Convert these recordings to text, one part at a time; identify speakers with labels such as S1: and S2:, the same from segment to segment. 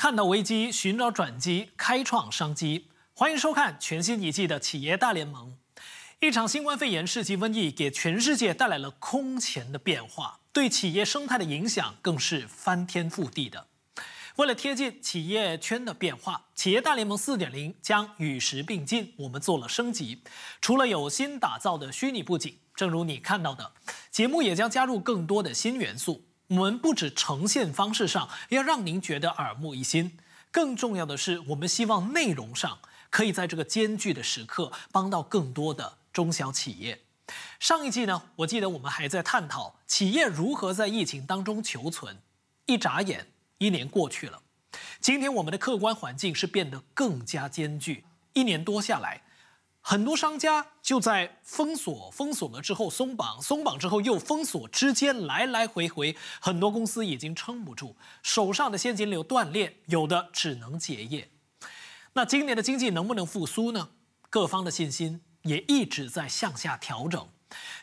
S1: 看到危机，寻找转机，开创商机。欢迎收看全新一季的企业大联盟。一场新冠肺炎世纪瘟疫给全世界带来了空前的变化，对企业生态的影响更是翻天覆地的。为了贴近企业圈的变化，企业大联盟四点零将与时并进，我们做了升级。除了有新打造的虚拟布景，正如你看到的，节目也将加入更多的新元素。我们不止呈现方式上要让您觉得耳目一新，更重要的是，我们希望内容上可以在这个艰巨的时刻帮到更多的中小企业。上一季呢，我记得我们还在探讨企业如何在疫情当中求存。一眨眼，一年过去了。今天我们的客观环境是变得更加艰巨。一年多下来。很多商家就在封锁封锁了之后松绑，松绑之后又封锁之间来来回回，很多公司已经撑不住，手上的现金流断裂，有的只能结业。那今年的经济能不能复苏呢？各方的信心也一直在向下调整。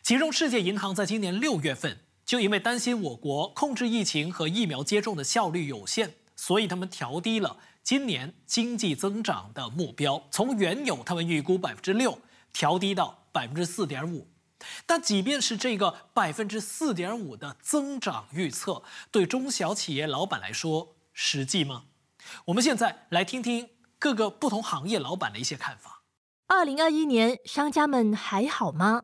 S1: 其中，世界银行在今年六月份就因为担心我国控制疫情和疫苗接种的效率有限，所以他们调低了。今年经济增长的目标从原有他们预估百分之六调低到百分之四点五，但即便是这个百分之四点五的增长预测，对中小企业老板来说实际吗？我们现在来听听各个不同行业老板的一些看法。
S2: 二零二一年商家们还好吗？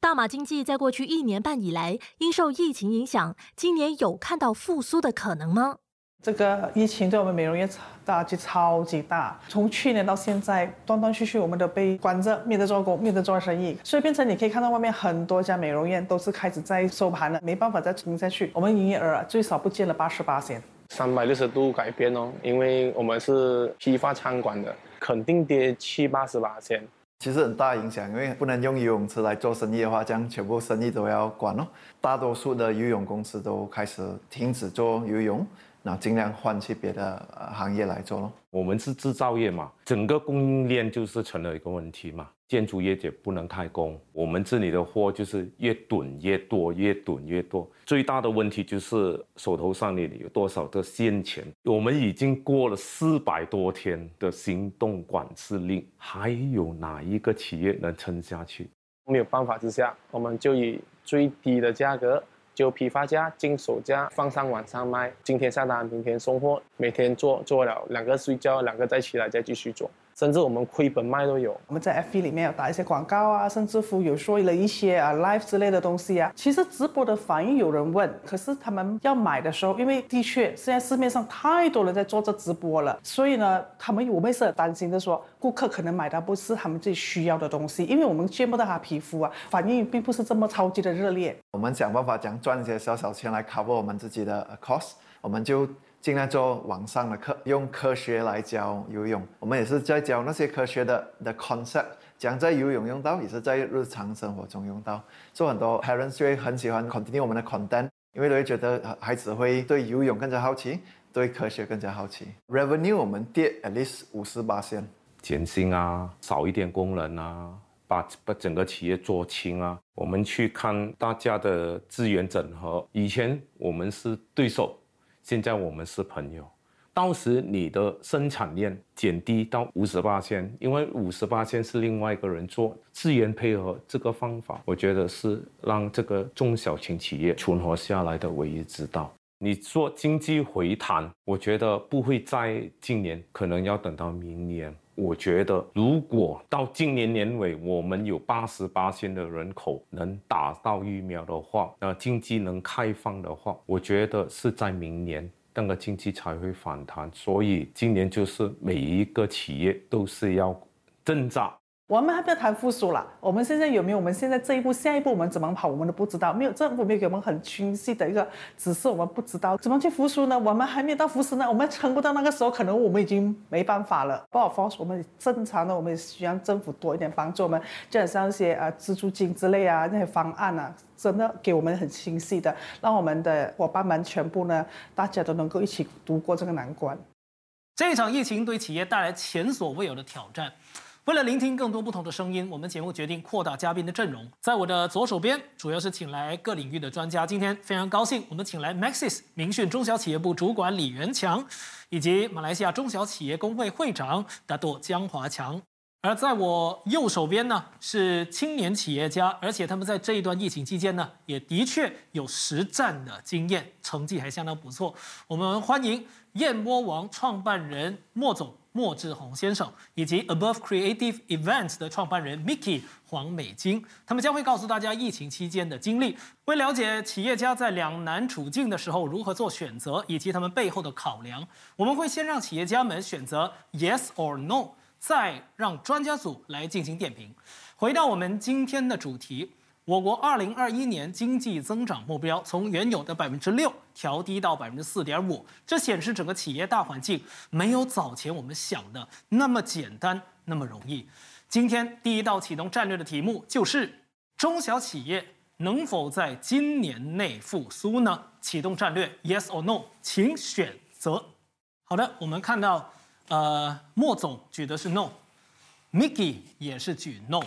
S2: 大马经济在过去一年半以来因受疫情影响，今年有看到复苏的可能吗？
S3: 这个疫情对我们美容业打击超级大，从去年到现在，断断续续我们都被关着，没得做工，没得做生意，所以变成你可以看到外面很多家美容院都是开始在收盘了，没办法再撑下去。我们营业额最少不见了八十八千，
S4: 三百六十度改变哦，因为我们是批发餐馆的，肯定跌七八十八千。
S5: 其实很大影响，因为不能用游泳池来做生意的话，这样全部生意都要关哦。大多数的游泳公司都开始停止做游泳。那尽量换去别的行业来做咯。
S6: 我们是制造业嘛，整个供应链就是成了一个问题嘛。建筑业也不能开工，我们这里的货就是越囤越多，越囤越多。最大的问题就是手头上你有多少的现钱？我们已经过了四百多天的行动管制令，还有哪一个企业能撑下去？
S4: 没有办法之下，我们就以最低的价格。就批发价、进手价放上网上卖，今天下单，明天送货，每天做做了两个睡觉，两个再起来再继续做。甚至我们亏本卖都有。
S3: 我们在 F B 里面有打一些广告啊，甚至乎有说了一些啊 live 之类的东西啊。其实直播的反应有人问，可是他们要买的时候，因为的确现在市面上太多人在做这直播了，所以呢，他们我们是很担心的，说顾客可能买的不是他们自己需要的东西，因为我们见不到他皮肤啊，反应并不是这么超级的热烈。
S5: 我们想办法讲赚一些小小钱来 cover 我们自己的 cost，我们就。尽量做网上的课，用科学来教游泳。我们也是在教那些科学的的 concept，讲在游泳用到，也是在日常生活中用到。做很多 parents 会很喜欢 continue 我们的 content，因为都会觉得孩子会对游泳更加好奇，对科学更加好奇。Revenue 我们跌 at least 五十八线，
S6: 减薪啊，少一点工人啊，把把整个企业做轻啊。我们去看大家的资源整合，以前我们是对手。现在我们是朋友，到时你的生产链减低到五十八千，因为五十八千是另外一个人做资源配合这个方法，我觉得是让这个中小型企业存活下来的唯一之道。你做经济回弹，我觉得不会在今年，可能要等到明年。我觉得如果到今年年尾，我们有八十八千的人口能打到疫苗的话，那经济能开放的话，我觉得是在明年那个经济才会反弹。所以今年就是每一个企业都是要挣扎。
S3: 我们还不要谈复苏了。我们现在有没有？我们现在这一步、下一步我们怎么跑？我们都不知道。没有政府没有给我们很清晰的一个指示，我们不知道怎么去复苏呢？我们还没有到复苏呢，我们撑不到那个时候，可能我们已经没办法了。不好说，我们正常的，我们需要政府多一点帮助我们，就像一些啊资助金之类啊那些方案啊，真的给我们很清晰的，让我们的伙伴们全部呢，大家都能够一起度过这个难关。
S1: 这一场疫情对企业带来前所未有的挑战。为了聆听更多不同的声音，我们节目决定扩大嘉宾的阵容。在我的左手边，主要是请来各领域的专家。今天非常高兴，我们请来 Maxis 明讯中小企业部主管李元强，以及马来西亚中小企业工会会长达朵江华强。而在我右手边呢，是青年企业家，而且他们在这一段疫情期间呢，也的确有实战的经验，成绩还相当不错。我们欢迎燕窝王创办人莫总莫志宏先生，以及 Above Creative Events 的创办人 Mickey 黄美金，他们将会告诉大家疫情期间的经历。为了解企业家在两难处境的时候如何做选择，以及他们背后的考量，我们会先让企业家们选择 Yes or No。再让专家组来进行点评。回到我们今天的主题，我国二零二一年经济增长目标从原有的百分之六调低到百分之四点五，这显示整个企业大环境没有早前我们想的那么简单那么容易。今天第一道启动战略的题目就是中小企业能否在今年内复苏呢？启动战略，Yes or No，请选择。好的，我们看到。呃，莫总举的是 no，Mickey 也是举 no。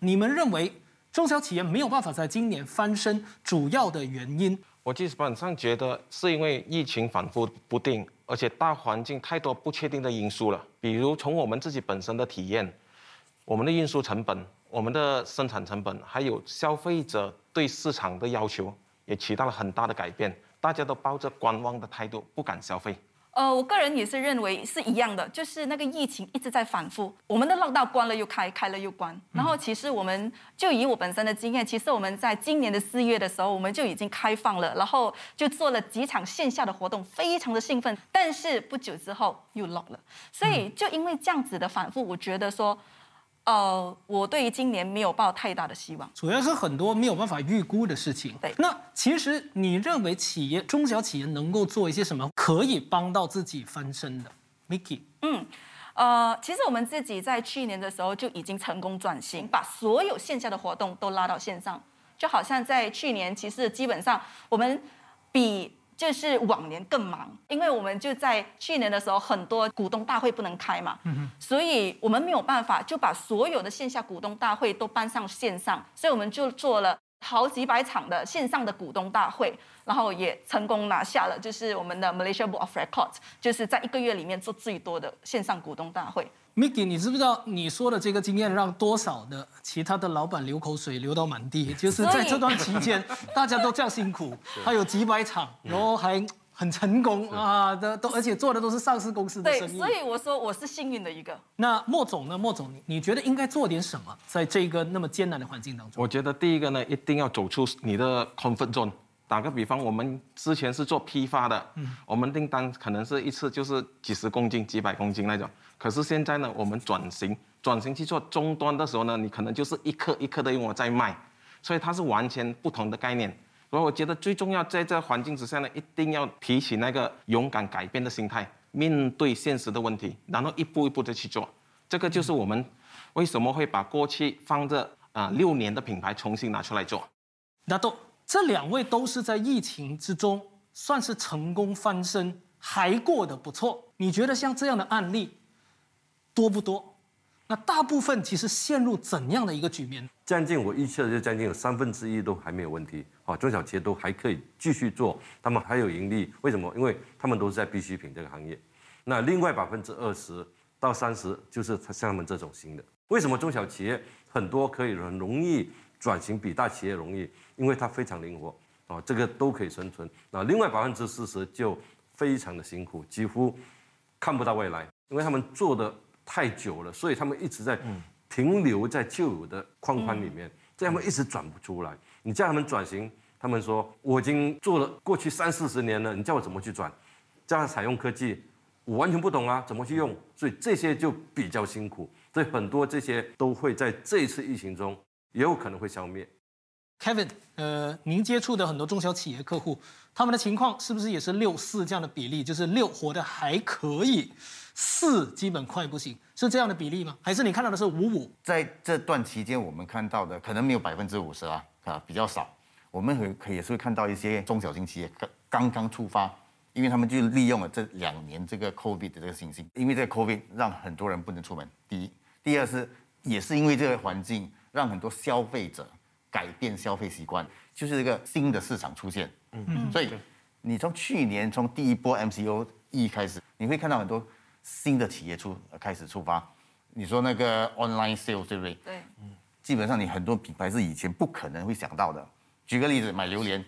S1: 你们认为中小企业没有办法在今年翻身，主要的原因？
S7: 我基本上觉得是因为疫情反复不定，而且大环境太多不确定的因素了。比如从我们自己本身的体验，我们的运输成本、我们的生产成本，还有消费者对市场的要求，也起到了很大的改变。大家都抱着观望的态度，不敢消费。
S8: 呃，我个人也是认为是一样的，就是那个疫情一直在反复，我们的绕道关了又开，开了又关。然后其实我们就以我本身的经验，其实我们在今年的四月的时候，我们就已经开放了，然后就做了几场线下的活动，非常的兴奋。但是不久之后又 lock 了，所以就因为这样子的反复，我觉得说。呃，我对今年没有抱太大的希望，
S1: 主要是很多没有办法预估的事情。
S8: 对，
S1: 那其实你认为企业中小企业能够做一些什么，可以帮到自己翻身的？Mickey，
S8: 嗯，呃，其实我们自己在去年的时候就已经成功转型，把所有线下的活动都拉到线上，就好像在去年，其实基本上我们比。就是往年更忙，因为我们就在去年的时候，很多股东大会不能开嘛，所以我们没有办法就把所有的线下股东大会都搬上线上，所以我们就做了好几百场的线上的股东大会，然后也成功拿下了就是我们的 Malaysia Board of Records，就是在一个月里面做最多的线上股东大会。
S1: Mickey，你知不知道你说的这个经验让多少的其他的老板流口水流到满地？就是在这段期间，大家都这样辛苦，还有几百场，然后还很成功啊，都都而且做的都是上市公司的生
S8: 意。对，所以我说我是幸运的一个。
S1: 那莫总呢？莫总，你你觉得应该做点什么，在这个那么艰难的环境当中？
S7: 我觉得第一个呢，一定要走出你的 comfort zone。打个比方，我们之前是做批发的，嗯，我们订单可能是一次就是几十公斤、几百公斤那种。可是现在呢，我们转型转型去做终端的时候呢，你可能就是一颗一颗的用我在卖，所以它是完全不同的概念。所以我觉得最重要在这环境之下呢，一定要提起那个勇敢改变的心态，面对现实的问题，然后一步一步的去做。这个就是我们为什么会把过去放着啊六年的品牌重新拿出来做。
S1: 那都。这两位都是在疫情之中算是成功翻身，还过得不错。你觉得像这样的案例多不多？那大部分其实陷入怎样的一个局面？
S9: 将近我预测就将近有三分之一都还没有问题。好，中小企业都还可以继续做，他们还有盈利。为什么？因为他们都是在必需品这个行业。那另外百分之二十到三十就是像他们这种新的。为什么中小企业很多可以很容易转型，比大企业容易？因为它非常灵活，啊，这个都可以生存。那另外百分之四十就非常的辛苦，几乎看不到未来，因为他们做的太久了，所以他们一直在停留在旧有的框框里面，这样他们一直转不出来。你叫他们转型，他们说我已经做了过去三四十年了，你叫我怎么去转？叫他采用科技，我完全不懂啊，怎么去用？所以这些就比较辛苦，所以很多这些都会在这一次疫情中也有可能会消灭。
S1: Kevin，呃，您接触的很多中小企业客户，他们的情况是不是也是六四这样的比例？就是六活得还可以，四基本快不行，是这样的比例吗？还是你看到的是五五？
S10: 在这段期间，我们看到的可能没有百分之五十啊，啊，比较少。我们可可也是会看到一些中小型企业刚刚刚出发，因为他们就利用了这两年这个 COVID 的这个信心，因为这个 COVID 让很多人不能出门。第一，第二是也是因为这个环境，让很多消费者改变消费习惯，就是一个新的市场出现。嗯，所以你从去年从第一波 MCO 一开始，你会看到很多新的企业出开始出发。你说那个 online sales 对不对？
S8: 对，
S10: 基本上你很多品牌是以前不可能会想到的。举个例子，买榴莲，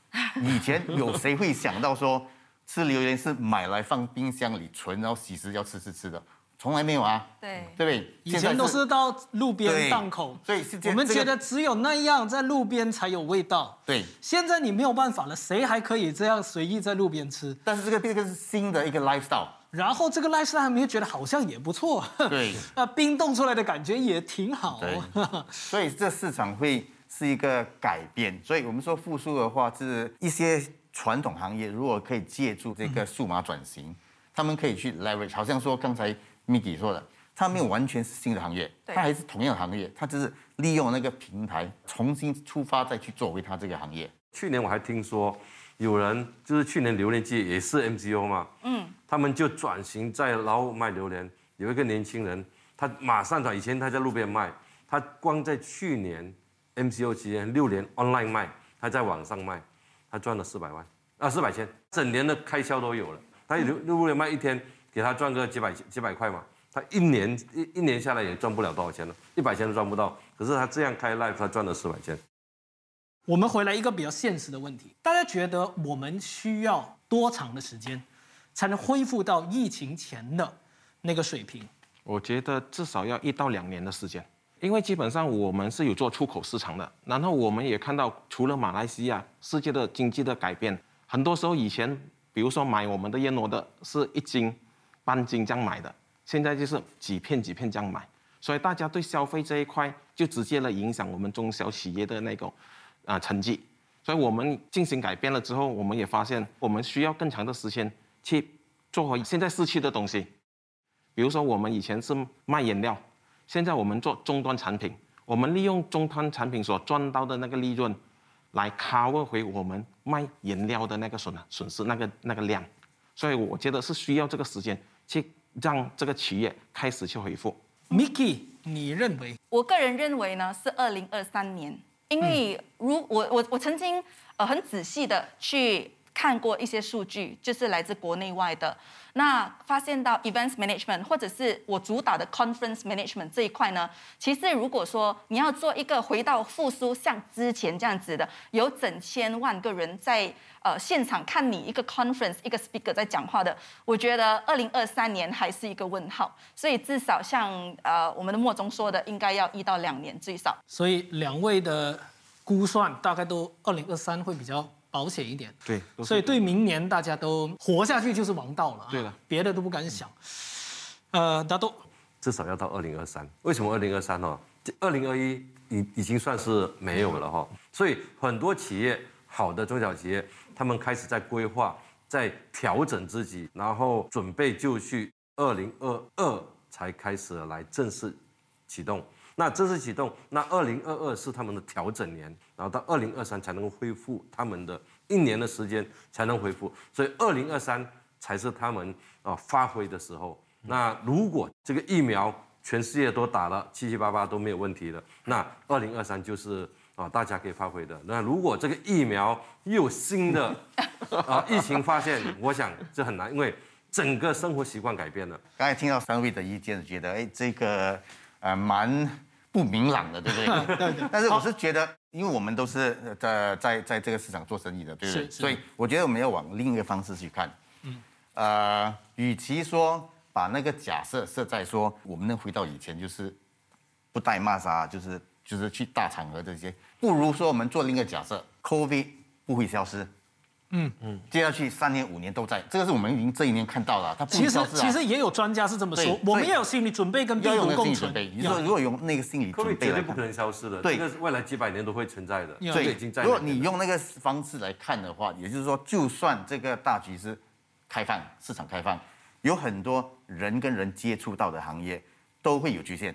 S10: 以前有谁会想到说吃榴莲是买来放冰箱里存，然后几时要吃吃吃的？从来没有啊，
S8: 对，
S10: 对不对？
S1: 以前都是到路边档口，
S10: 所以是
S1: 我们觉得只有那样在路边才有味道。
S10: 对，
S1: 现在你没有办法了，谁还可以这样随意在路边吃？
S10: 但是这个这个是新的一个 lifestyle，
S1: 然后这个 lifestyle 你会觉得好像也不错。
S10: 对，
S1: 那冰冻出来的感觉也挺好。
S10: 对，所以这市场会是一个改变。所以我们说复苏的话，是一些传统行业如果可以借助这个数码转型，他们可以去 leverage，好像说刚才。Miki 说的，它没有完全是新的行业，它还是同样的行业，它只是利用那个平台重新出发，再去作为它这个行业。
S9: 去年我还听说有人就是去年榴莲季也是 MCO 嘛，嗯，他们就转型在然后卖榴莲。有一个年轻人，他马上转，以前他在路边卖，他光在去年 MCO 期间六年 online 卖，他在网上卖，他赚了四百万啊四百千，整年的开销都有了。他路路边卖一天。给他赚个几百几百块嘛，他一年一一年下来也赚不了多少钱了，一百千都赚不到。可是他这样开 live，他赚了四百千。
S1: 我们回来一个比较现实的问题，大家觉得我们需要多长的时间才能恢复到疫情前的那个水平？
S7: 我觉得至少要一到两年的时间，因为基本上我们是有做出口市场的，然后我们也看到除了马来西亚，世界的经济的改变，很多时候以前比如说买我们的燕窝的是一斤。半斤这样买的，现在就是几片几片这样买，所以大家对消费这一块就直接的影响我们中小企业的那个啊成绩。所以我们进行改变了之后，我们也发现我们需要更长的时间去做回现在失去的东西。比如说我们以前是卖饮料，现在我们做终端产品，我们利用终端产品所赚到的那个利润，来 cover 回我们卖饮料的那个损损失那个那个量。所以我觉得是需要这个时间。去让这个企业开始去恢复。
S1: Miki，你认为？
S8: 我个人认为呢是二零二三年，因为如我我我曾经呃很仔细的去看过一些数据，就是来自国内外的。那发现到 events management 或者是我主打的 conference management 这一块呢，其实如果说你要做一个回到复苏像之前这样子的，有整千万个人在呃现场看你一个 conference 一个 speaker 在讲话的，我觉得二零二三年还是一个问号。所以至少像呃我们的莫总说的，应该要一到两年最少。
S1: 所以两位的估算大概都二零二三会比较。保险一点，
S7: 对，
S1: 所以对明年大家都活下去就是王道了，
S7: 对了，
S1: 别的都不敢想。呃，大都
S9: 至少要到二零二三，为什么二零二三呢？二零二一已已经算是没有了哈，所以很多企业，好的中小企业，他们开始在规划，在调整自己，然后准备就绪，二零二二才开始来正式启动。那正式启动，那二零二二是他们的调整年，然后到二零二三才能恢复他们的一年的时间才能恢复，所以二零二三才是他们啊发挥的时候。那如果这个疫苗全世界都打了七七八八都没有问题的，那二零二三就是啊大家可以发挥的。那如果这个疫苗又有新的啊 疫情发现，我想这很难，因为整个生活习惯改变了。
S10: 刚才听到三位的意见，觉得哎这个。呃，蛮不明朗的，对不对？对。但是我是觉得，因为我们都是在在在这个市场做生意的，对不对？所以我觉得我们要往另一个方式去看。嗯。呃，与其说把那个假设设在说我们能回到以前，就是不带骂杀，就是就是去大场合这些，不如说我们做另一个假设，COVID 不会消失。嗯嗯，接下去三年五年都在，这个是我们已经这一年看到了。它
S1: 其实其实也有专家是这么说，我们要有心理准备跟病毒共存。
S10: 你说如果用那个心理准备，
S9: 绝对不可能消失的，
S10: 对，
S9: 这个未来几百年都会存在的。
S10: 对，已经在。如果你用那个方式来看的话，也就是说，就算这个大局是开放，市场开放，有很多人跟人接触到的行业都会有局限。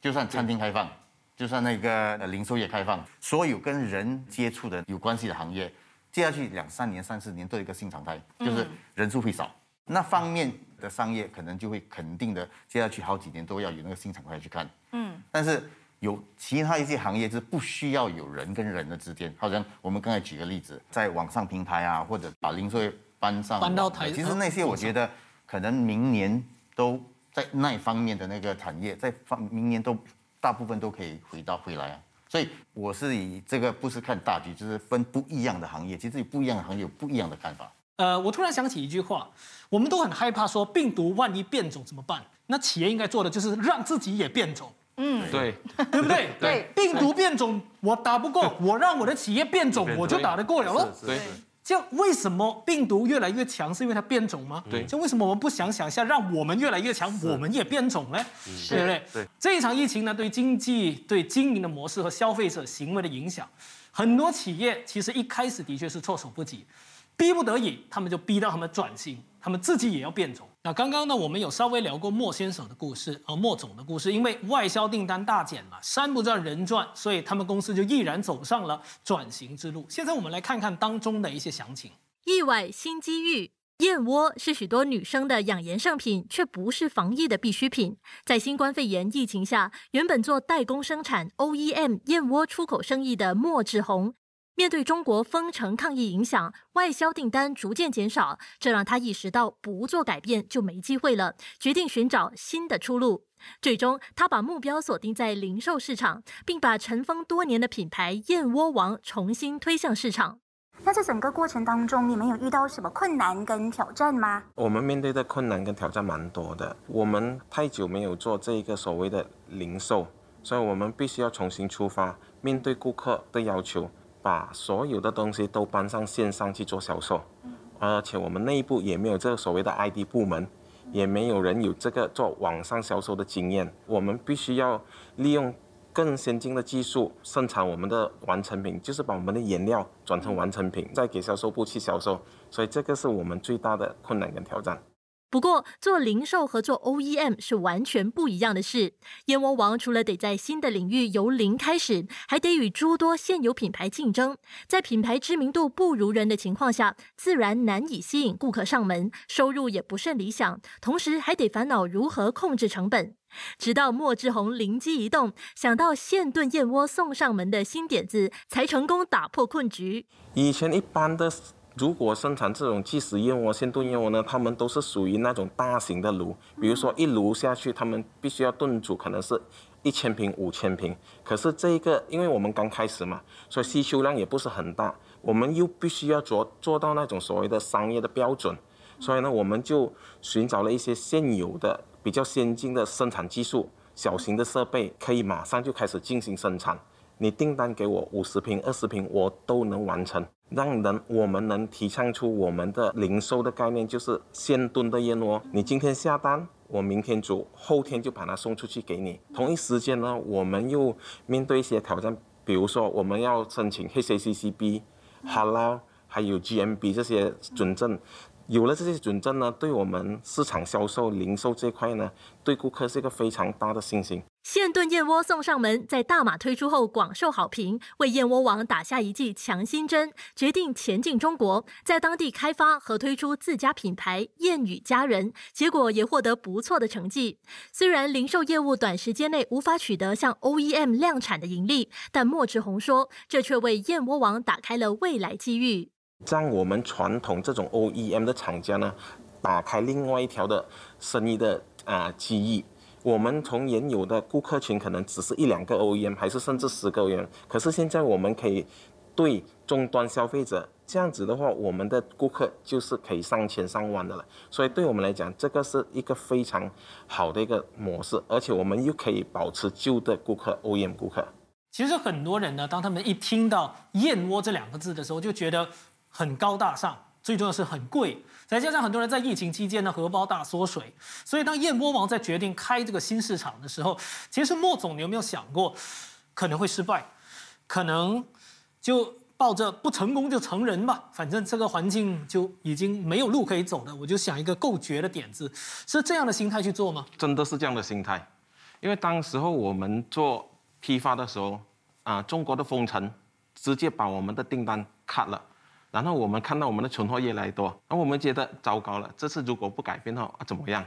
S10: 就算餐厅开放，就算那个零售业开放，所有跟人接触的有关系的行业。接下去两三年、三四年都有一个新常态，就是人数会少。那方面的商业可能就会肯定的，接下去好几年都要有那个新常态去看。嗯，但是有其他一些行业是不需要有人跟人的之间，好像我们刚才举个例子，在网上平台啊，或者把零售业搬上
S1: 搬到台，
S10: 其实那些我觉得可能明年都在那方面的那个产业，在方明年都大部分都可以回到回来啊。所以我是以这个不是看大局，就是分不一样的行业，其实不一样的行业有不一样的看法。
S1: 呃，我突然想起一句话，我们都很害怕说病毒万一变种怎么办？那企业应该做的就是让自己也变种。
S7: 嗯，对，
S1: 对不对？
S8: 对，
S1: 病毒变种我打不过，我让我的企业变种，我就打得过了喽。
S7: 对，
S1: 就为什么病毒越来越强，是因为它变种吗？
S7: 对，
S1: 就为什么我们不想想一下，让我们越来越强，我们也变种呢？对不对？
S7: 对，
S1: 这一场疫情呢，对经济、对经营的模式和消费者行为的影响，很多企业其实一开始的确是措手不及。逼不得已，他们就逼到他们转型，他们自己也要变种。那刚刚呢，我们有稍微聊过莫先生的故事，和，莫总的故事，因为外销订单大减嘛，山不转人转，所以他们公司就毅然走上了转型之路。现在我们来看看当中的一些详情。
S2: 意外新机遇，燕窝是许多女生的养颜圣品，却不是防疫的必需品。在新冠肺炎疫情下，原本做代工生产 OEM 燕窝出口生意的莫志宏。面对中国封城抗疫影响，外销订单逐渐减少，这让他意识到不做改变就没机会了，决定寻找新的出路。最终，他把目标锁定在零售市场，并把尘封多年的品牌燕窝王重新推向市场。
S11: 那在整个过程当中，你们有遇到什么困难跟挑战吗？
S7: 我们面对的困难跟挑战蛮多的。我们太久没有做这一个所谓的零售，所以我们必须要重新出发，面对顾客的要求。把所有的东西都搬上线上去做销售，而且我们内部也没有这个所谓的 ID 部门，也没有人有这个做网上销售的经验。我们必须要利用更先进的技术生产我们的完成品，就是把我们的原料转成完成品，再给销售部去销售。所以这个是我们最大的困难跟挑战。
S2: 不过，做零售和做 OEM 是完全不一样的事。燕窝王除了得在新的领域由零开始，还得与诸多现有品牌竞争，在品牌知名度不如人的情况下，自然难以吸引顾客上门，收入也不甚理想。同时，还得烦恼如何控制成本。直到莫志宏灵机一动，想到现炖燕窝送上门的新点子，才成功打破困局。
S7: 以前一般的。如果生产这种即食燕窝、鲜炖燕窝呢，他们都是属于那种大型的炉，比如说一炉下去，他们必须要炖煮，可能是一千瓶、五千瓶。可是这个，因为我们刚开始嘛，所以需求量也不是很大，我们又必须要做做到那种所谓的商业的标准，所以呢，我们就寻找了一些现有的比较先进的生产技术，小型的设备可以马上就开始进行生产。你订单给我五十瓶、二十瓶，我都能完成。让人我们能提倡出我们的零售的概念，就是现炖的燕窝。你今天下单，我明天煮，后天就把它送出去给你。同一时间呢，我们又面对一些挑战，比如说我们要申请 HACCP、h a l a 还有 GMB 这些准证。有了这些准证呢，对我们市场销售、零售这块呢，对顾客是一个非常大的信心。
S2: 现炖燕窝送上门，在大马推出后广受好评，为燕窝王打下一剂强心针，决定前进中国，在当地开发和推出自家品牌燕语佳人，结果也获得不错的成绩。虽然零售业务短时间内无法取得像 OEM 量产的盈利，但莫志宏说，这却为燕窝王打开了未来机遇。
S7: 让我们传统这种 OEM 的厂家呢，打开另外一条的生意的啊机遇。我们从原有的顾客群可能只是一两个 OEM，还是甚至十个 OEM，可是现在我们可以对终端消费者这样子的话，我们的顾客就是可以上千上万的了。所以对我们来讲，这个是一个非常好的一个模式，而且我们又可以保持旧的顾客 OEM 顾客。
S1: 其实很多人呢，当他们一听到燕窝这两个字的时候，就觉得很高大上。最重要是很贵，再加上很多人在疫情期间呢荷包大缩水，所以当燕窝王在决定开这个新市场的时候，其实莫总你有没有想过可能会失败，可能就抱着不成功就成人吧，反正这个环境就已经没有路可以走的，我就想一个够绝的点子，是这样的心态去做吗？
S7: 真的是这样的心态，因为当时候我们做批发的时候，啊，中国的封城直接把我们的订单砍了。然后我们看到我们的存货越来越多，然后我们觉得糟糕了，这次如果不改变的话啊怎么样？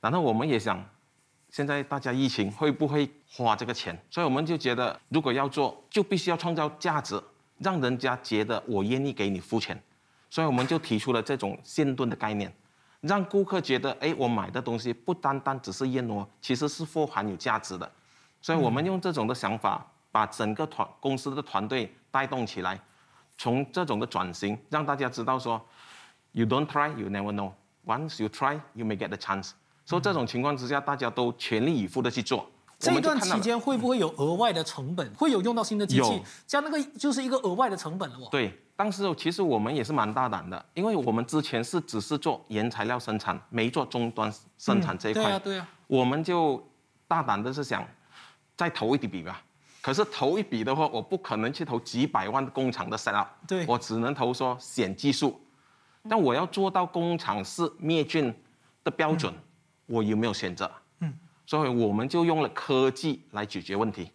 S7: 然后我们也想，现在大家疫情会不会花这个钱？所以我们就觉得，如果要做，就必须要创造价值，让人家觉得我愿意给你付钱。所以我们就提出了这种现炖的概念，让顾客觉得，哎，我买的东西不单单只是燕窝，其实是富含有价值的。所以我们用这种的想法，把整个团公司的团队带动起来，从这种的转型，让大家知道说，You don't try, you never know. Once you try, you may get the chance. 所以这种情况之下，大家都全力以赴的去做。
S1: 这一段期间会不会有额外的成本？会有用到新的机器？像那个就是一个额外的成本了哦。
S7: 对，当时其实我们也是蛮大胆的，因为我们之前是只是做原材料生产，没做终端生产这一块。对
S1: 啊，对啊。
S7: 我们就大胆的是想再投一笔吧。可是投一笔的话，我不可能去投几百万工厂的 set up。
S1: 对。
S7: 我只能投说选技术，但我要做到工厂是灭菌的标准，我有没有选择？嗯所以我们就用了科技来解决问题，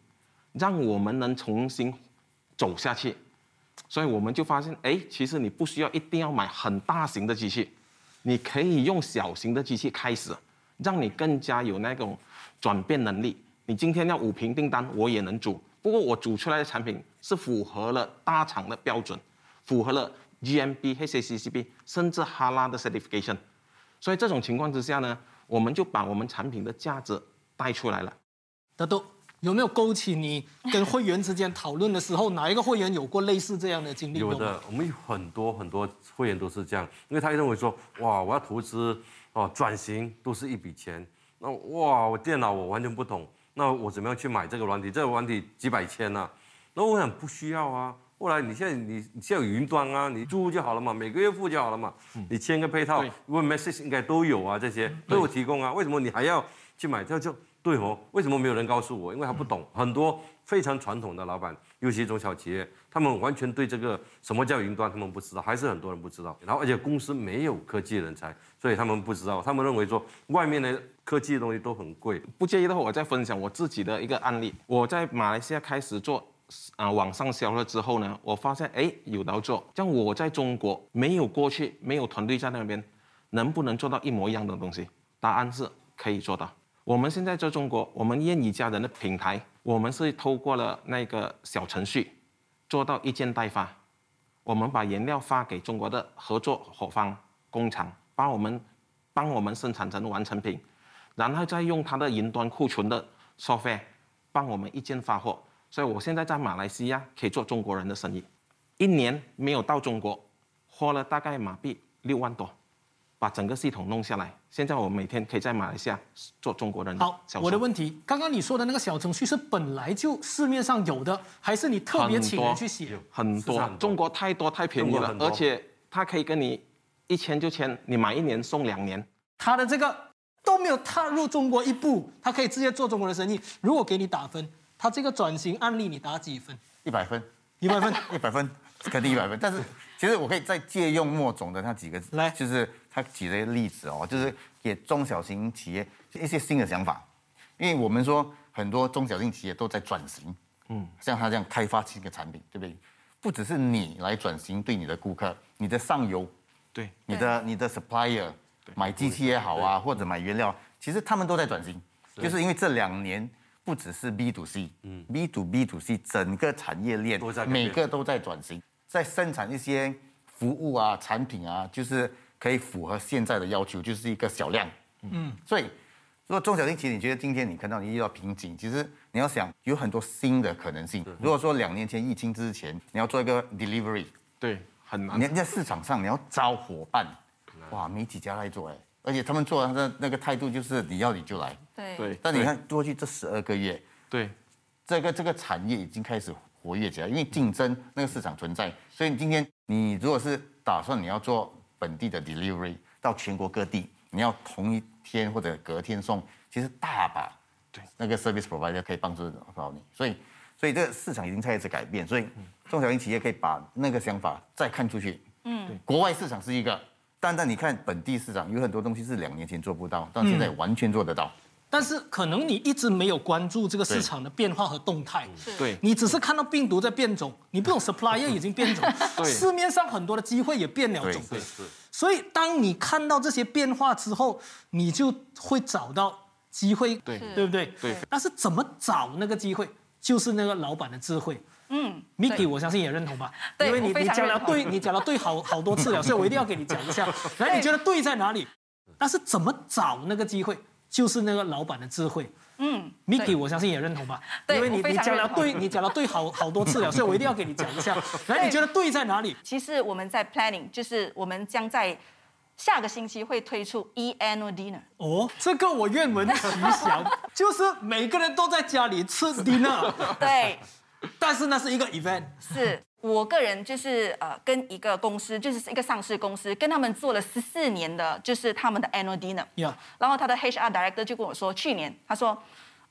S7: 让我们能重新走下去。所以我们就发现，哎，其实你不需要一定要买很大型的机器，你可以用小型的机器开始，让你更加有那种转变能力。你今天要五瓶订单，我也能煮，不过我煮出来的产品是符合了大厂的标准，符合了 GMP、HACCP 甚至哈拉的 certification。所以这种情况之下呢？我们就把我们产品的价值带出来了。
S1: 德都有没有勾起你跟会员之间讨论的时候，哪一个会员有过类似这样的经历？
S9: 有的，我们有很多很多会员都是这样，因为他认为说，哇，我要投资哦，转型都是一笔钱，那哇，我电脑我完全不懂，那我怎么样去买这个软体？这个软体几百千呢？那我想不需要啊。后来你现在你你现在有云端啊，你租就好了嘛，每个月付就好了嘛。你签个配套，问 message 应该都有啊，这些都有提供啊。为什么你还要去买？这就对哦。为什么没有人告诉我？因为他不懂。很多非常传统的老板，尤其中小企业，他们完全对这个什么叫云端，他们不知道，还是很多人不知道。然后而且公司没有科技人才，所以他们不知道。他们认为说外面的科技的东西都很贵。
S7: 不介意的话，我再分享我自己的一个案例。我在马来西亚开始做。啊，网上销了之后呢，我发现哎有得做。像我在中国没有过去，没有团队在那边，能不能做到一模一样的东西？答案是可以做到。我们现在在中国，我们燕宜家人的平台，我们是透过了那个小程序，做到一件代发。我们把原料发给中国的合作伙伴工厂，帮我们帮我们生产成完成品，然后再用它的云端库存的 software 帮我们一件发货。所以我现在在马来西亚可以做中国人的生意，一年没有到中国，花了大概马币六万多，把整个系统弄下来。现在我每天可以在马来西亚做中国人的
S1: 好，我的问题，刚刚你说的那个小程序是本来就市面上有的，还是你特别请人去写？
S7: 很多，中国太多太便宜了，而且他可以跟你一签就签，你买一年送两年。
S1: 他的这个都没有踏入中国一步，他可以直接做中国的生意。如果给你打分。他这个转型案例，你打几分？
S10: 一百分，
S1: 一百分，
S10: 一百分，肯定一百分。但是其实我可以再借用莫总的那几个字
S1: 来，
S10: 就是他举了一个例子哦，就是给中小型企业一些新的想法。因为我们说很多中小型企业都在转型，嗯，像他这样开发新的产品，对不对？不只是你来转型，对你的顾客，你的上游，
S7: 对，
S10: 你的你的 supplier 买机器也好啊，或者买原料，其实他们都在转型，就是因为这两年。不只是 B to C，嗯，B to B to C，整个产业链每个都在转型，在生产一些服务啊、产品啊，就是可以符合现在的要求，就是一个小量，嗯，所以如果中小型企业，你觉得今天你看到你遇到瓶颈，其实你要想有很多新的可能性。如果说两年前疫情之前，你要做一个 delivery，
S7: 对，很难。
S10: 你在市场上你要招伙伴，哇，没几家来做哎。而且他们做的那个态度就是你要你就来，
S8: 对
S7: 对。
S10: 但你看过去这十二个月，
S7: 对，
S10: 这个这个产业已经开始活跃起来，因为竞争那个市场存在，所以今天你如果是打算你要做本地的 delivery 到全国各地，你要同一天或者隔天送，其实大把
S7: 对
S10: 那个 service provider 可以帮助到你，所以所以这个市场已经开始改变，所以中小型企业可以把那个想法再看出去，嗯，国外市场是一个。但但你看本地市场有很多东西是两年前做不到，到现在完全做得到。
S1: 但是可能你一直没有关注这个市场的变化和动态，
S7: 对
S1: 你只是看到病毒在变种，你不懂 supplier 已经变种，市面上很多的机会也变了种。
S7: 对是，
S1: 所以当你看到这些变化之后，你就会找到机会，
S7: 对
S1: 对不对？
S7: 对。
S1: 但是怎么找那个机会，就是那个老板的智慧。
S8: 嗯
S1: Miki，我相信也认同吧？因为你你讲了对，你讲了对好好多次了，所以我一定要给你讲一下。来你觉得对在哪里？但是怎么找那个机会，就是那个老板的智慧。
S8: 嗯
S1: Miki，我相信也认同吧？
S8: 对
S1: 因为你你讲了对，你讲了对好好多次了，所以我一定要给你讲一下。来你觉得对在哪里？
S8: 其实我们在 planning，就是我们将在下个星期会推出 e annual dinner。
S1: 哦，这个我愿闻其详，就是每个人都在家里吃 dinner，
S8: 对，
S1: 但是那是一个 event。
S8: 是我个人就是呃跟一个公司，就是一个上市公司，跟他们做了十四年的，就是他们的 annual dinner。
S1: 呀，
S8: 然后他的 HR director 就跟我说，去年他说，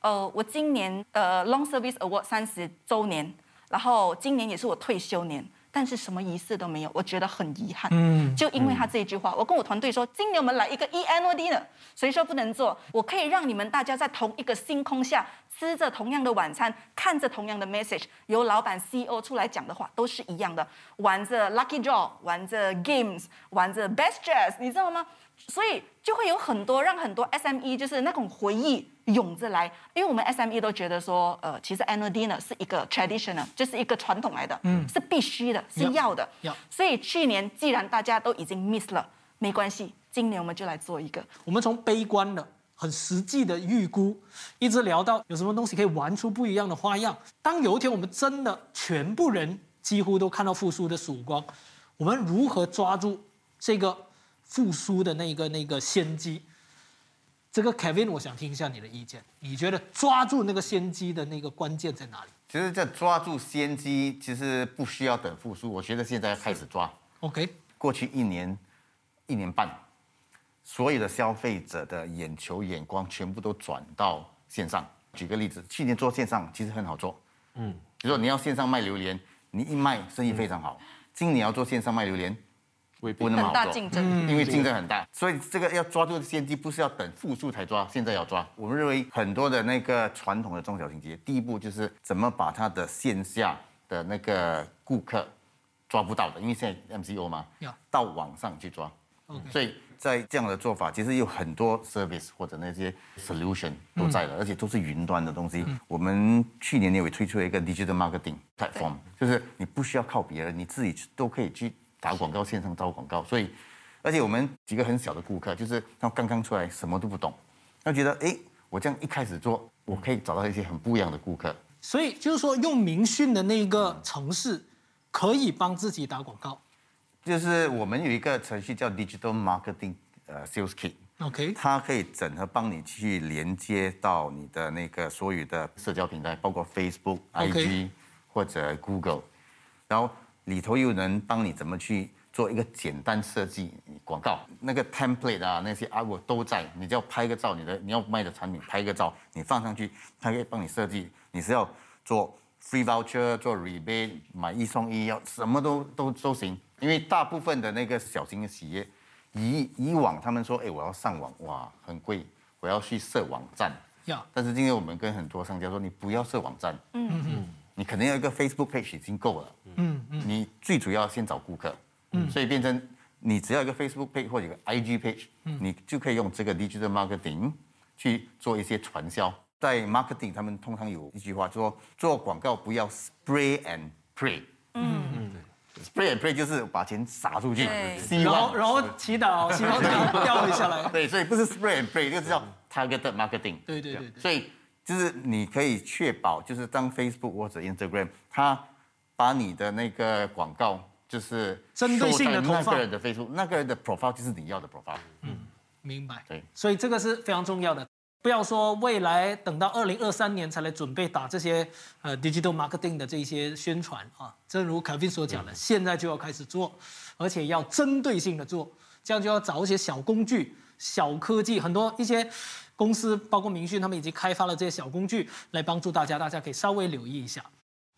S8: 呃，我今年呃 Long Service Award 三十周年，然后今年也是我退休年，但是什么仪式都没有，我觉得很遗憾。
S1: 嗯
S8: 就因为他这一句话，我跟我团队说，今年我们来一个 E annual dinner，谁说不能做？我可以让你们大家在同一个星空下。吃着同样的晚餐，看着同样的 message，由老板 CEO 出来讲的话都是一样的，玩着 lucky draw，玩着 games，玩着 best dress，你知道吗？所以就会有很多让很多 SME 就是那种回忆涌着来，因为我们 SME 都觉得说，呃，其实 annual dinner 是一个 traditional，就是一个传统来的，
S1: 嗯
S8: 是必须的，是要的。
S1: 要
S8: 所以去年既然大家都已经 miss 了，没关系，今年我们就来做一个。
S1: 我们从悲观的、很实际的预估，一直聊到有什么东西可以玩出不一样的花样。当有一天我们真的全部人几乎都看到复苏的曙光，我们如何抓住这个复苏的那个那个先机？这个 Kevin，我想听一下你的意见。你觉得抓住那个先机的那个关键在哪里
S10: 其实这抓住先机，其实不需要等复苏，我觉得现在要开始抓。
S1: ？OK，
S10: 过去一年、一年半，所有的消费者的眼球眼光全部都转到线上。举个例子，去年做线上其实很好做，嗯，比如说你要线上卖榴莲，你一卖生意非常好。今年要做线上卖榴莲，不那么好做，
S8: 竞争
S10: 因为竞争很大，所以这个要抓住先机，不是要等复苏才抓，现在要抓。我们认为很多的那个传统的中小型企业，第一步就是怎么把它的线下的那个顾客抓不到的，因为现在 MCO 嘛
S1: 呀，
S10: 到网上去抓。所以在这样的做法，其实有很多 service 或者那些 solution 都在了，而且都是云端的东西。我们去年也有推出了一个 digital marketing platform，就是你不需要靠别人，你自己都可以去打广告，线上招广告。所以，而且我们几个很小的顾客，就是他刚刚出来，什么都不懂，他觉得哎，我这样一开始做，我可以找到一些很不一样的顾客。
S1: 所以就是说，用明讯的那个城市可以帮自己打广告。
S10: 就是我们有一个程序叫 digital marketing 呃 sales kit。
S1: OK，
S10: 它可以整合帮你去连接到你的那个所有的社交平台，包括 Facebook、
S1: OK
S10: IG 或者 Google，然后里头又能帮你怎么去做一个简单设计广告，那个 template 啊那些 artwork 都在，你只要拍个照，你的你要卖的产品拍个照，你放上去，它可以帮你设计，你是要做 free voucher、做 rebate、买一送一，要什么都都都行，因为大部分的那个小型的企业。以以往他们说，哎，我要上网，哇，很贵，我要去设网站。
S1: 要，
S10: 但是今天我们跟很多商家说，你不要设网站，
S8: 嗯
S1: 嗯
S10: 你可能有一个 Facebook page 已经够了。
S1: 嗯嗯
S10: 你最主要先找顾客，
S1: 嗯
S10: 所以变成你只要一个 Facebook page 或者一个 IG page，
S1: 嗯
S10: 你就可以用这个 digital marketing 去做一些传销。在 marketing，他们通常有一句话说，做广告不要 spray and pray。
S8: 嗯
S1: 嗯
S10: spray and pray 就是把钱撒出去
S1: 然后然后祈祷，希望掉掉下来。
S10: 对，所以不是 spray and pray，这个叫 targeted marketing。
S1: 对对对对
S10: 所以就是你可以确保，就是当 Facebook 或者 Instagram，它把你的那个广告就是
S1: 针对性的投放
S10: 那个人的 Facebook，那个人的 profile 就是你要的 profile。
S1: 嗯明白。
S10: 对，
S1: 所以这个是非常重要的。不要说未来等到二零二三年才来准备打这些呃 digital marketing 的这些宣传啊，正如凯宾所讲的，现在就要开始做，而且要针对性的做，这样就要找一些小工具、小科技，很多一些公司，包括明讯，他们已经开发了这些小工具来帮助大家，大家可以稍微留意一下。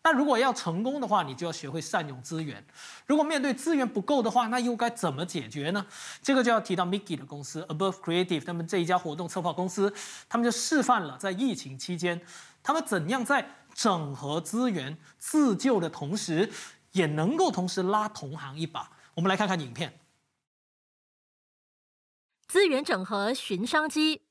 S1: 那如果要成功的话，你就要学会善用资源。如果面对资源不够的话，那又该怎么解决呢？这个就要提到 Mickey 的公司 Above Creative，他们这一家活动策划公司，他们就示范了在疫情期间，他们怎样在整合资源、自救的同时，也能够同时拉同行一把。我们来看看影片。
S2: 资源整合寻商机。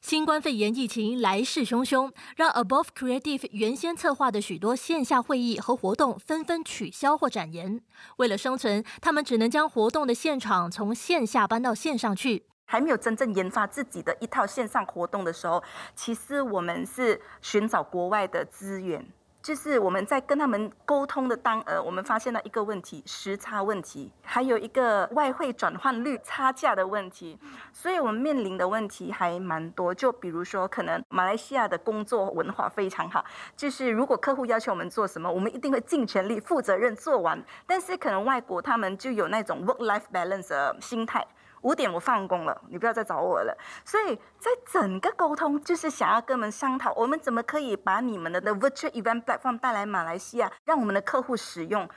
S2: 新冠肺炎疫情来势汹汹，让 Above Creative 原先策划的许多线下会议和活动纷纷取消或展延。为了生存，他们只能将活动的现场从线下搬到线上去。
S11: 还没有真正研发自己的一套线上活动的时候，其实我们是寻找国外的资源。就是我们在跟他们沟通的当呃，我们发现了一个问题，时差问题，还有一个外汇转换率差价的问题，所以我们面临的问题还蛮多。就比如说，可能马来西亚的工作文化非常好，就是如果客户要求我们做什么，我们一定会尽全力、负责任做完。但是可能外国他们就有那种 work-life balance 的心态。五点我放工了，你不要再找我了。所以在整个沟通，就是想要跟我们商讨，我们怎么可以把你们的那 virtual event platform 带来马来西亚，让我们的客户使用。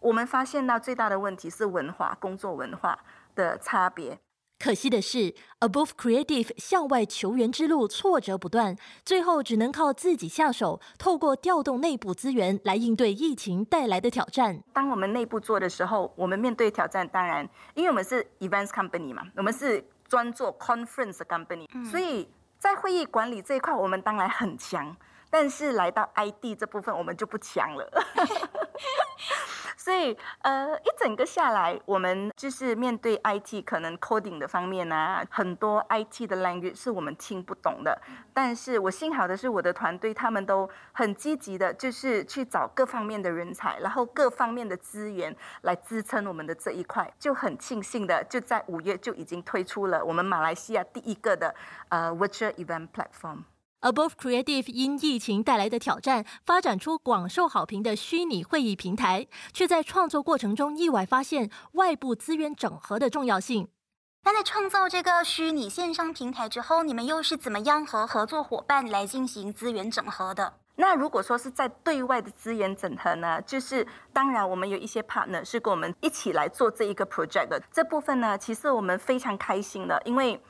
S11: 我们发现到最大的问题是文化、工作文化的差别。
S2: 可惜的是，Above Creative 向外求援之路挫折不断，最后只能靠自己下手，透过调动内部资源来应对疫情带来的挑战。
S11: 当我们内部做的时候，我们面对挑战，当然，因为我们是 Events Company 嘛，我们是专做 Conference Company，所以在会议管理这一块，我们当然很强。但是来到 ID 这部分，我们就不强了。所以，呃，一整个下来，我们就是面对 IT 可能 coding 的方面啊，很多 IT 的 language 是我们听不懂的。但是我幸好的是，我的团队他们都很积极的，就是去找各方面的人才，然后各方面的资源来支撑我们的这一块。就很庆幸的，就在五月就已经推出了我们马来西亚第一个的呃 virtual event platform。
S2: Above Creative 因疫情带来的挑战，发展出广受好评的虚拟会议平台，却在创作过程中意外发现外部资源整合的重要性。
S11: 那在创造这个虚拟线上平台之后，你们又是怎么样和合作伙伴来进行资源整合的？那如果说是在对外的资源整合呢，就是当然我们有一些 partner 是跟我们一起来做这一个 project 的这部分呢，其实我们非常开心的，因为。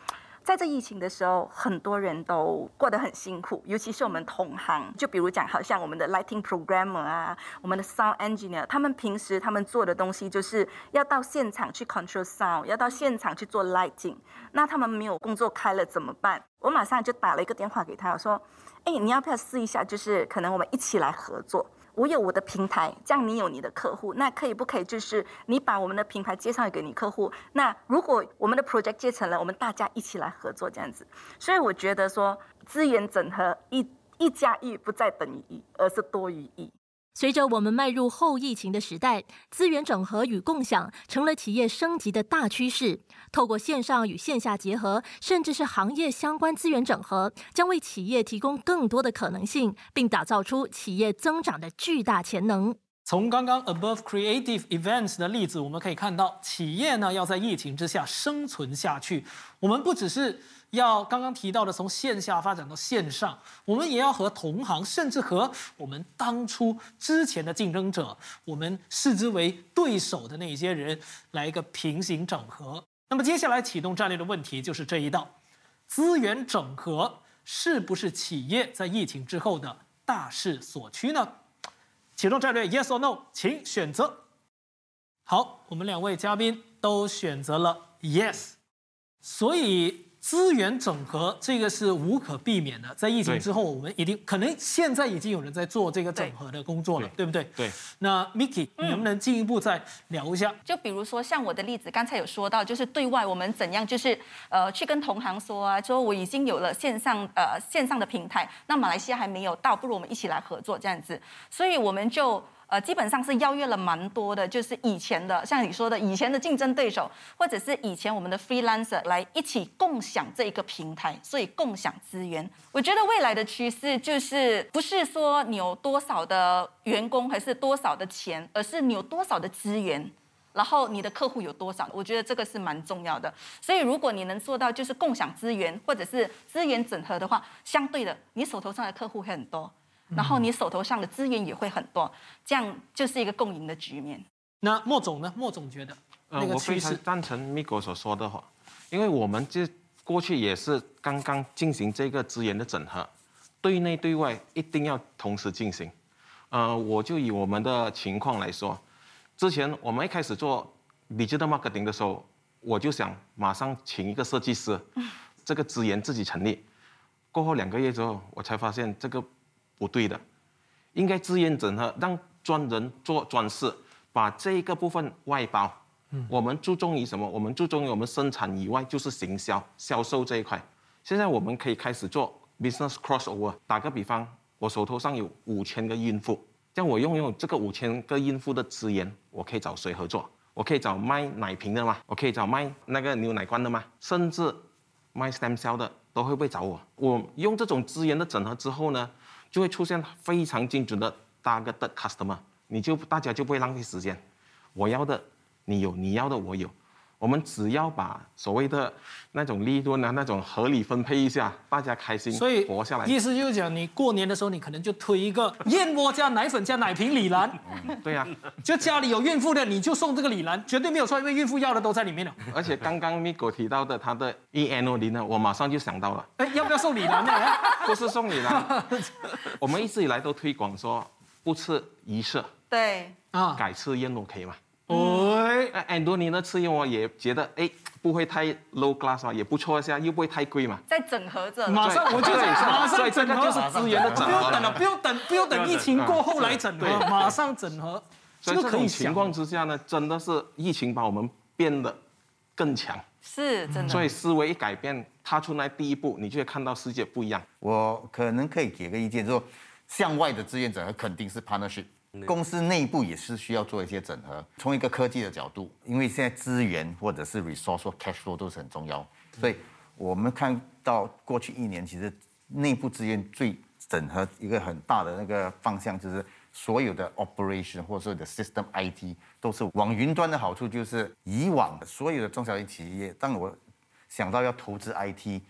S11: 在这疫情的时候，很多人都过得很辛苦，尤其是我们同行。就比如讲，好像我们的 lighting programmer 啊，我们的 sound engineer，他们平时他们做的东西就是要到现场去 control sound，要到现场去做 lighting。那他们没有工作开了怎么办？我马上就打了一个电话给他，我说：“哎，你要不要试一下？就是可能我们一起来合作。”我有我的平台，这样你有你的客户，那可以不可以？就是你把我们的平台介绍给你客户，那如果我们的 project 接成了，我们大家一起来合作这样子。所以我觉得说资源整合一一加一不再等于一，而是多于一。
S2: 随着我们迈入后疫情的时代，资源整合与共享成了企业升级的大趋势。透过线上与线下结合，甚至是行业相关资源整合，将为企业提供更多的可能性，并打造出企业增长的巨大潜能。
S1: 从刚刚 Above Creative Events 的例子，我们可以看到，企业呢要在疫情之下生存下去，我们不只是。要刚刚提到的，从线下发展到线上，我们也要和同行，甚至和我们当初之前的竞争者，我们视之为对手的那些人，来一个平行整合。那么接下来启动战略的问题就是这一道：资源整合是不是企业在疫情之后的大势所趋呢？启动战略，Yes or No，请选择。好，我们两位嘉宾都选择了 Yes，所以。资源整合这个是无可避免的，在疫情之后，我们一定可能现在已经有人在做这个整合的工作了，对不对？
S7: 对。
S1: 那 Miki，你能不能进一步再聊一下？
S8: 就比如说像我的例子，刚才有说到，就是对外我们怎样，就是呃去跟同行说啊，说我已经有了线上呃线上的平台，那马来西亚还没有到，不如我们一起来合作这样子，所以我们就。呃，基本上是邀约了蛮多的，就是以前的，像你说的，以前的竞争对手，或者是以前我们的 freelancer 来一起共享这一个平台，所以共享资源。我觉得未来的趋势就是不是说你有多少的员工，还是多少的钱，而是你有多少的资源，然后你的客户有多少。我觉得这个是蛮重要的。所以如果你能做到就是共享资源，或者是资源整合的话，相对的，你手头上的客户会很多。然后你手头上的资源也会很多，这样就是一个共赢的局面。
S1: 那莫总呢？莫总觉得那个
S7: 我非常赞成 Miko 所说的话，因为我们这过去也是刚刚进行这个资源的整合，对内对外一定要同时进行。呃，我就以我们的情况来说，之前我们一开始做 digital marketing 的时候，我就想马上请一个设计师，这个资源自己成立。过后两个月之后，我才发现这个不对的，应该资源整合，让专人做专事，把这一个部分外包。我们注重于什么？我们注重于我们生产以外就是行销、销售这一块。现在我们可以开始做 business crossover。打个比方，我手头上有五千个孕妇，像我拥有这个五千个孕妇的资源，我可以找谁合作？我可以找卖奶瓶的吗？我可以找卖那个牛奶罐的吗？甚至卖 stem cell 的都会不会找我？我用这种资源的整合之后呢，就会出现非常精准的 target customer，你就大家就不会浪费时间。我要的你有，你要的我有，我们只要把所谓的那种利润啊，那种合理分配一下，大家开心，
S1: 所以
S7: 活下来。
S1: 意思就是讲，你过年的时候，你可能就推一个 燕窝加奶粉加奶瓶礼篮，
S7: 对呀、
S1: 就家里有孕妇的，你就送这个礼篮，绝对没有错，因为孕妇要的都在里面了。
S7: 而且刚刚 Miko 提到的他的 E N O 零呢，我马上就想到了，
S1: 哎，要不要送礼篮呢？
S7: 不是送你啦，我们一直以来都推广说不吃鱼翅，
S8: 对，
S1: 啊，
S7: 改吃燕窝可以吗？
S1: 哎，
S7: 哎，很多年的吃燕窝也觉得哎不会太 low class 嘛，也不错一下，又不会太贵嘛。
S8: 在整合着。
S1: 马上我就
S7: 在
S1: 马
S7: 所以
S1: 上整合，
S7: 这个就是资源的整合
S1: 不用等了，不用等，不用等疫情过后来整合，
S7: 对
S1: 马上整合，
S7: 所以这。种情况之下呢，真的是疫情把我们变得更强。
S8: 是真的。
S7: 所以思维一改变，踏出那第一步，你就会看到世界不一样。
S10: 我可能可以给个意见，说向外的资源整合肯定是 partnership，公司内部也是需要做一些整合。从一个科技的角度，因为现在资源或者是 resource 或 cash flow 都是很重要，所以我们看到过去一年，其实内部资源最整合一个很大的那个方向就是。所有的 operation 或者所有的 system IT 都是往云端的好处，就是以往的所有的中小型企业，当我想到要投资 IT，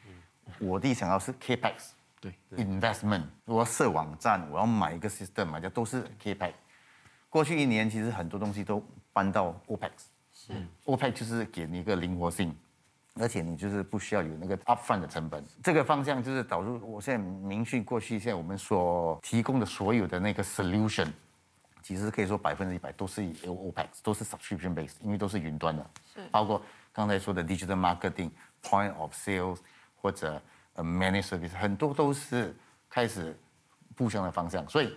S10: 我第一想到是 capex，
S7: 对。
S10: investment，我要设网站，我要买一个 system 买家都是 capex。过去一年其实很多东西都搬到 opex，是。Opex 就是给你一个灵活性，而且你就是不需要有那个 upfront 的成本。这个方向就是导入我现在明讯过去现在我们所提供的所有的那个 solution，其实可以说百分之一百都是以 opex，都是 subscription based，因为都是云端的，
S8: 是。
S10: 包括刚才说的 digital marketing、point of sales 或者呃 managed service，很多都是开始步向的方向。所以，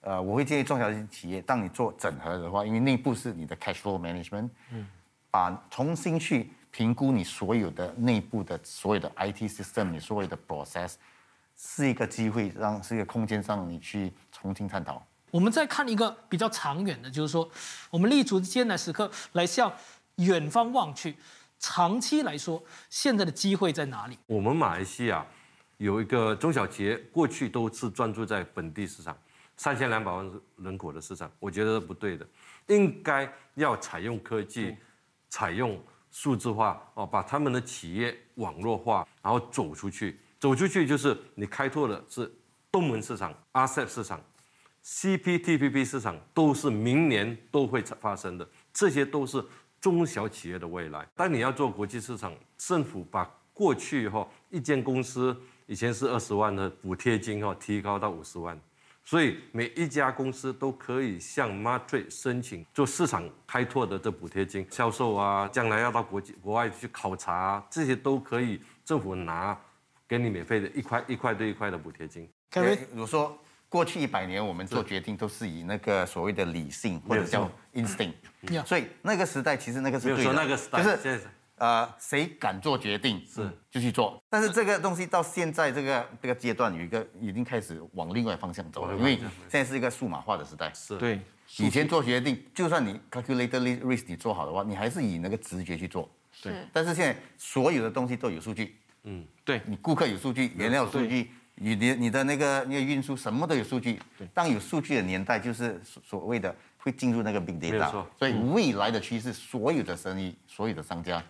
S10: 呃，我会建议中小型企业，当你做整合的话，因为内部是你的 cash flow management，嗯，把重新去评估你所有的内部的所有的 IT system，你所有的 process，是一个机会，让是一个空间上你去重新探讨。
S1: 我们再看一个比较长远的，就是说，我们立足艰难时刻来向远方望去。长期来说，现在的机会在哪里？
S9: 我们马来西亚有一个中小企业，过去都是专注在本地市场，三千两百万人口的市场，我觉得不对的，应该要采用科技，采用数字化哦，把他们的企业网络化，然后走出去。走出去就是你开拓的是东盟市场、RCEP 市场、CPTPP 市场，都是明年都会发生的，这些都是。中小企业的未来，当你要做国际市场，政府把过去哈一间公司以前是二十万的补贴金哈提高到五十万，所以每一家公司都可以向 Matrix 申请做市场开拓的这补贴金，销售啊，将来要到国际国外去考察啊，这些都可以政府拿给你免费的一块一块对一块的补贴金。
S10: 因为如果说过去一百年我们做决定都是以那个所谓的理性或者叫 instinct。所以那个时代其实那个是对的，
S9: 那个时代
S10: 就是呃谁敢做决定
S9: 是。
S10: 就去做，但是这个东西到现在这个这个阶段有一个已经开始往另外方向走了，因为现在是一个数码化的时代。
S9: 是。
S7: 对，
S10: 以前做决定，就算你 calculated risk 你做好的话，你还是以那个直觉去做。
S8: 对，
S10: 但是现在所有的东西都有数据，
S7: 嗯，对。
S10: 你顾客有数据，原料有数据。你的你的那个那个运输什么都有数据，当有数据的年代，就是所谓的会进入那个 big data，所以未来的趋势，所有的生意，所有的商家，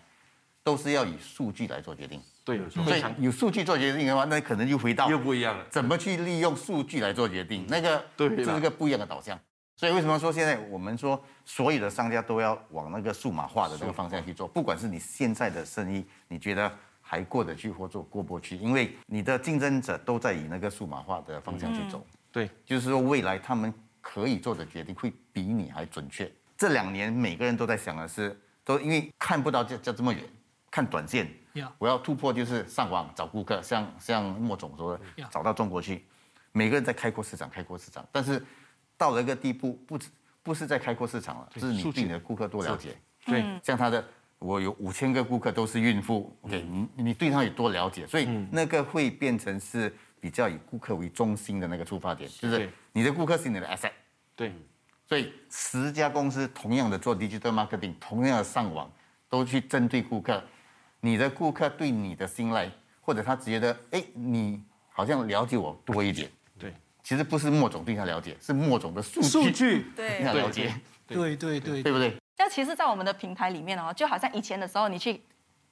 S10: 都是要以数据来做决定。
S7: 对，
S10: 所以有数据做决定的话，那可能又回到
S9: 又不一样了。
S10: 怎么去利用数据来做决定？那个就是个不一样的导向。所以为什么说现在我们说所有的商家都要往那个数码化的这个方向去做？不管是你现在的生意，你觉得还过得去或做过不去，因为你的竞争者都在以那个数码化的方向去走。
S7: 对，
S10: 就是说未来他们可以做的决定会比你还准确。这两年每个人都在想的是，都因为看不到这这这么远，看短线。我要突破就是上网找顾客，像像莫总说的，找到中国去。每个人在开阔市场，开阔市场，但是。到了一个地步，不不是在开阔市场了，是你对你的顾客多了解。
S7: 对，
S10: 像他的，我有五千个顾客都是孕妇，OK，你你对他有多了解，所以那个会变成是比较以顾客为中心的那个出发点，就是你的顾客是你的 asset。
S7: 对，
S10: 所以十家公司同样的做 digital marketing，同样的上网，都去针对顾客，你的顾客对你的信赖，或者他觉得，哎，你好像了解我多一点。对。其实不是莫总对他了解，是莫总的数据
S1: 数据。
S8: 对
S10: 他了解，
S1: 对对对，
S10: 对不对？
S8: 那其实，在我们的平台里面哦，就好像以前的时候，你去。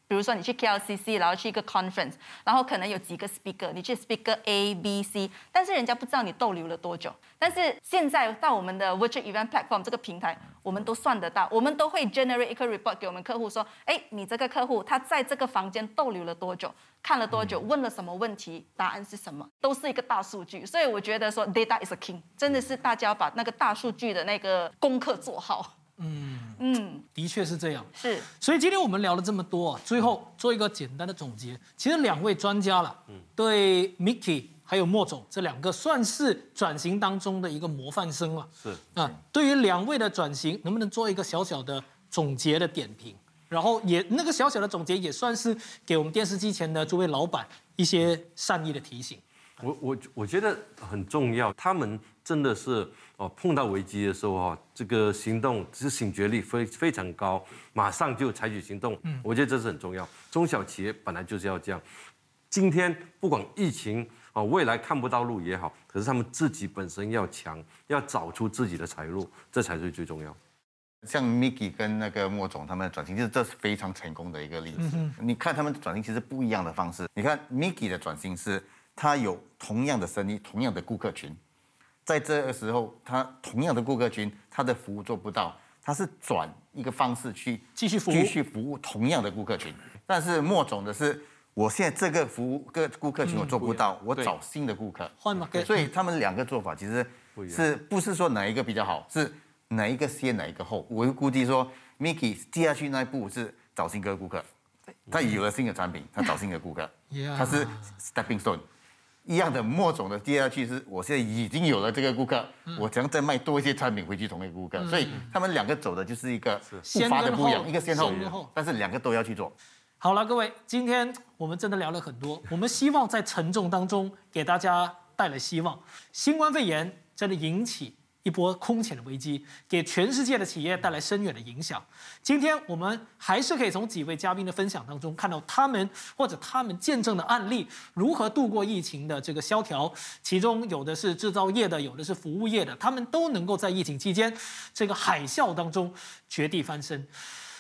S8: 比如说你去 KLCC，然后去一个 conference，然后可能有几个 speaker，你去 speaker A、B、C，但是人家不知道你逗留了多久。但是现在到我们的 virtual event platform 这个平台，我们都算得到，我们都会 generate 一个 report 给我们客户说，哎，你这个客户他在这个房间逗留了多久，看了多久，问了什么问题，答案是什么，都是一个大数据。所以我觉得说 data is a king，真的是大家把那个大数据的那个功课做好。
S1: 嗯嗯，的确是这样。
S8: 是，
S1: 所以今天我们聊了这么多，最后做一个简单的总结。其实两位专家了，嗯，对 Mickey 还有莫总这两个算是转型当中的一个模范生了。
S9: 是
S1: 啊，对于两位的转型，能不能做一个小小的总结的点评？然后也那个小小的总结也算是给我们电视机前的诸位老板一些善意的提醒。
S9: 我我我觉得很重要，他们真的是。哦，碰到危机的时候哈，这个行动是醒觉力非非常高，马上就采取行动。嗯，我觉得这是很重要。中小企业本来就是要这样。今天不管疫情哦，未来看不到路也好，可是他们自己本身要强，要找出自己的财路，这才是最重要。
S10: 像 Mickey 跟那个莫总他们的转型，就是这是非常成功的一个例子。你看他们转型其实不一样的方式。你看 Mickey 的转型是，他有同样的生意，同样的顾客群。在这个时候，他同样的顾客群，他的服务做不到，他是转一个方式去
S1: 继续服务，
S10: 继续服务同样的顾客群。但是莫总的是，我现在这个服务个顾客群我做不到，我找新的顾客
S1: 换嘛。
S10: 所以他们两个做法其实是不是说哪一个比较好，是哪一个先哪一个后。我估计说，Mickey 接下去那一步是找新的顾客，他有了新的产品，他找新的顾客，他是 stepping stone。一样的，莫总的第二句是：我现在已经有了这个顾客，我将再卖多一些产品回去同一个顾客。所以他们两个走的就是一个步伐的不一样，一个先后，但是两个都要去做。
S1: 好了，各位，今天我们真的聊了很多，我们希望在沉重当中给大家带来希望。新冠肺炎真的引起。一波空前的危机，给全世界的企业带来深远的影响。今天我们还是可以从几位嘉宾的分享当中，看到他们或者他们见证的案例，如何度过疫情的这个萧条。其中有的是制造业的，有的是服务业的，他们都能够在疫情期间这个海啸当中绝地翻身。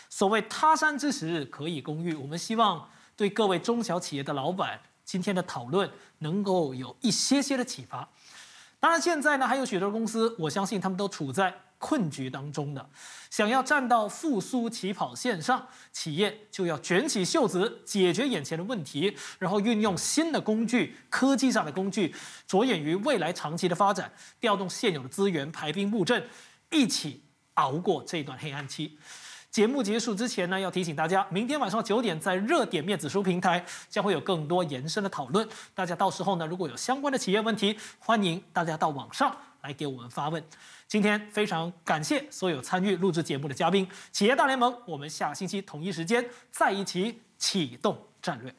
S1: 所谓他山之石可以攻玉，我们希望对各位中小企业的老板，今天的讨论能够有一些些的启发。当然，现在呢还有许多公司，我相信他们都处在困局当中的，想要站到复苏起跑线上，企业就要卷起袖子，解决眼前的问题，然后运用新的工具、科技上的工具，着眼于未来长期的发展，调动现有的资源，排兵布阵，一起熬过这段黑暗期。节目结束之前呢，要提醒大家，明天晚上九点在热点面子书平台将会有更多延伸的讨论。大家到时候呢，如果有相关的企业问题，欢迎大家到网上来给我们发问。今天非常感谢所有参与录制节目的嘉宾，企业大联盟，我们下星期同一时间再一起启动战略。